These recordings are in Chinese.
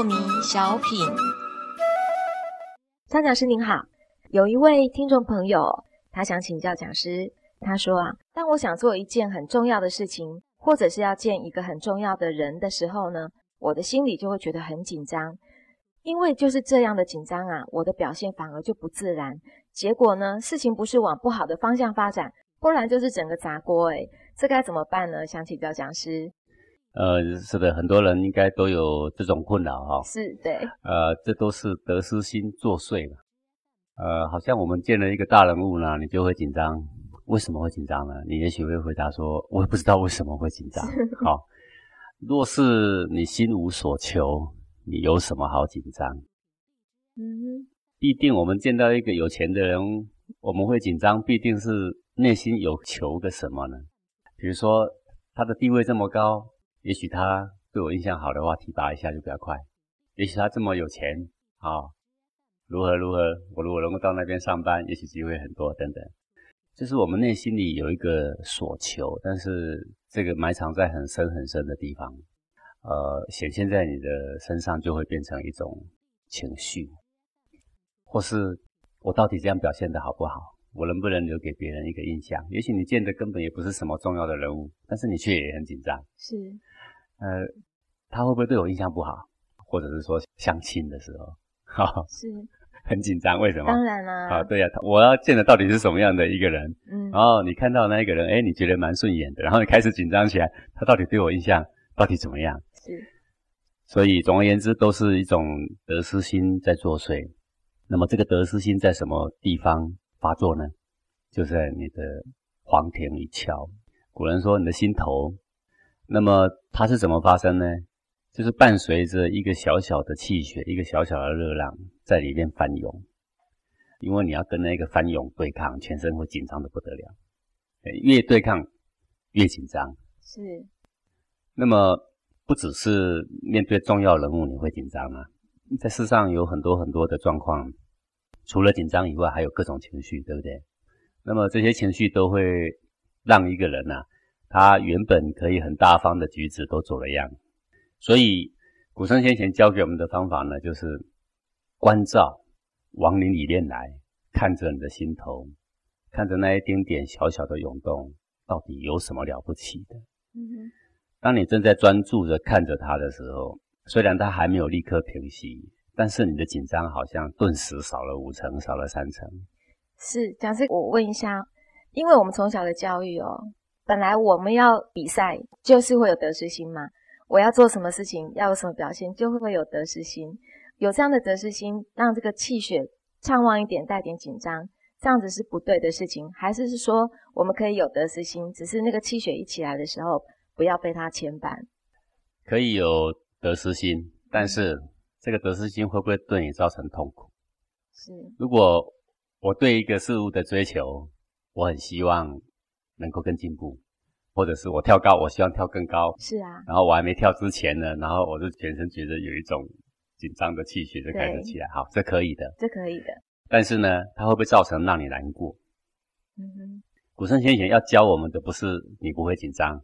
破迷小品。张讲师您好，有一位听众朋友，他想请教讲师。他说啊，当我想做一件很重要的事情，或者是要见一个很重要的人的时候呢，我的心里就会觉得很紧张。因为就是这样的紧张啊，我的表现反而就不自然。结果呢，事情不是往不好的方向发展，不然就是整个砸锅。诶这该怎么办呢？想请教讲师。呃，是的，很多人应该都有这种困扰哈。是对。呃，这都是得失心作祟嘛。呃，好像我们见了一个大人物呢，你就会紧张。为什么会紧张呢？你也许会回答说：“我也不知道为什么会紧张。”好，若是你心无所求，你有什么好紧张？嗯，必定我们见到一个有钱的人，我们会紧张，必定是内心有求个什么呢？比如说他的地位这么高。也许他对我印象好的话，提拔一下就比较快。也许他这么有钱，啊，如何如何，我如果能够到那边上班，也许机会很多等等。就是我们内心里有一个所求，但是这个埋藏在很深很深的地方，呃，显现在你的身上就会变成一种情绪，或是我到底这样表现的好不好？我能不能留给别人一个印象？也许你见的根本也不是什么重要的人物，但是你却也很紧张。是。呃，他会不会对我印象不好，或者是说相亲的时候，哈，是很紧张？为什么？当然啦。啊，对呀，我要见的到底是什么样的一个人？嗯，然后你看到那一个人，哎，你觉得蛮顺眼的，然后你开始紧张起来，他到底对我印象到底怎么样？是。所以总而言之，都是一种得失心在作祟。那么这个得失心在什么地方发作呢？就在你的黄庭一窍。古人说，你的心头。那么它是怎么发生呢？就是伴随着一个小小的气血，一个小小的热浪在里面翻涌。因为你要跟那个翻涌对抗，全身会紧张的不得了。越对抗越紧张。是。那么不只是面对重要人物你会紧张啊，在世上有很多很多的状况，除了紧张以外，还有各种情绪，对不对？那么这些情绪都会让一个人呐。他原本可以很大方的举止都走了样，所以古圣先贤教给我们的方法呢，就是关照往你里面来，看着你的心头，看着那一丁点小小的涌动，到底有什么了不起的？嗯，当你正在专注着看着他的时候，虽然他还没有立刻平息，但是你的紧张好像顿时少了五成，少了三成。是，讲师，我问一下，因为我们从小的教育哦。本来我们要比赛，就是会有得失心嘛。我要做什么事情，要有什么表现，就会会有得失心。有这样的得失心，让这个气血畅旺一点，带点紧张，这样子是不对的事情。还是是说，我们可以有得失心，只是那个气血一起来的时候，不要被它牵绊。可以有得失心，但是这个得失心会不会对你造成痛苦？是。如果我对一个事物的追求，我很希望。能够更进步，或者是我跳高，我希望跳更高。是啊。然后我还没跳之前呢，然后我就全身觉得有一种紧张的气血就开始起来。好，这可以的。这可以的。但是呢，它会不会造成让你难过？嗯哼。古圣先贤要教我们的不是你不会紧张，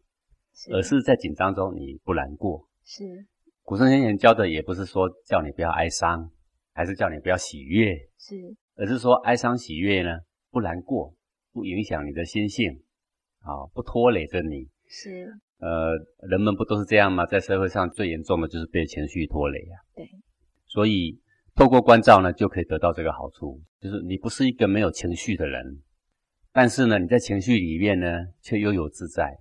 而是在紧张中你不难过。是。古圣先贤教的也不是说叫你不要哀伤，还是叫你不要喜悦。是。而是说哀伤喜悦呢，不难过，不影响你的心性。啊，不拖累着你，是，呃，人们不都是这样吗？在社会上最严重的就是被情绪拖累啊。对，所以透过关照呢，就可以得到这个好处，就是你不是一个没有情绪的人，但是呢，你在情绪里面呢，却悠游自在。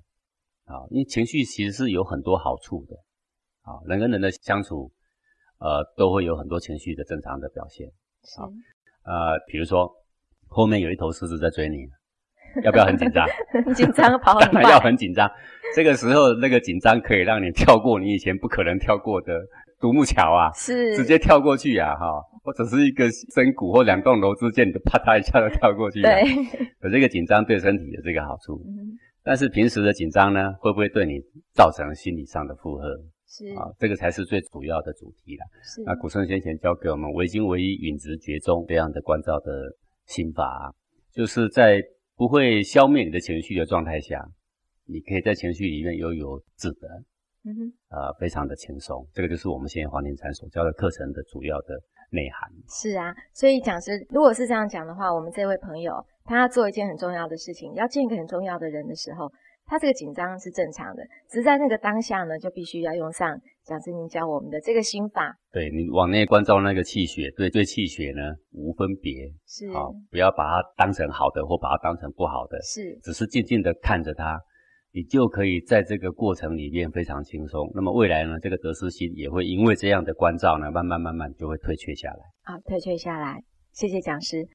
啊，因为情绪其实是有很多好处的。啊，人跟人的相处，呃，都会有很多情绪的正常的表现。是，呃，比如说后面有一头狮子在追你。要不要很紧张？很紧张，跑很快。要很紧张。这个时候，那个紧张可以让你跳过你以前不可能跳过的独木桥啊，是直接跳过去呀，哈，或者是一个深谷或两栋楼之间，你就啪嗒一下就跳过去。对，有这个紧张对身体有这个好处。嗯，但是平时的紧张呢，会不会对你造成心理上的负荷？是啊，这个才是最主要的主题了。是那古圣先贤教给我们“唯精唯一，允直觉中”这样的关照的心法，就是在。不会消灭你的情绪的状态下，你可以在情绪里面悠游自得。嗯哼，呃，非常的轻松。这个就是我们现在黄庭禅所教的课程的主要的内涵。是啊，所以讲师如果是这样讲的话，我们这位朋友他要做一件很重要的事情，要见一个很重要的人的时候，他这个紧张是正常的，只是在那个当下呢，就必须要用上讲师您教我们的这个心法。对你往内关照那个气血，对对气血呢无分别，是，好，不要把它当成好的或把它当成不好的，是，只是静静的看着它，你就可以在这个过程里面非常轻松。那么未来呢，这个得失心也会因为这样的关照呢，慢慢慢慢就会退却下来。好，退却下来。谢谢讲师。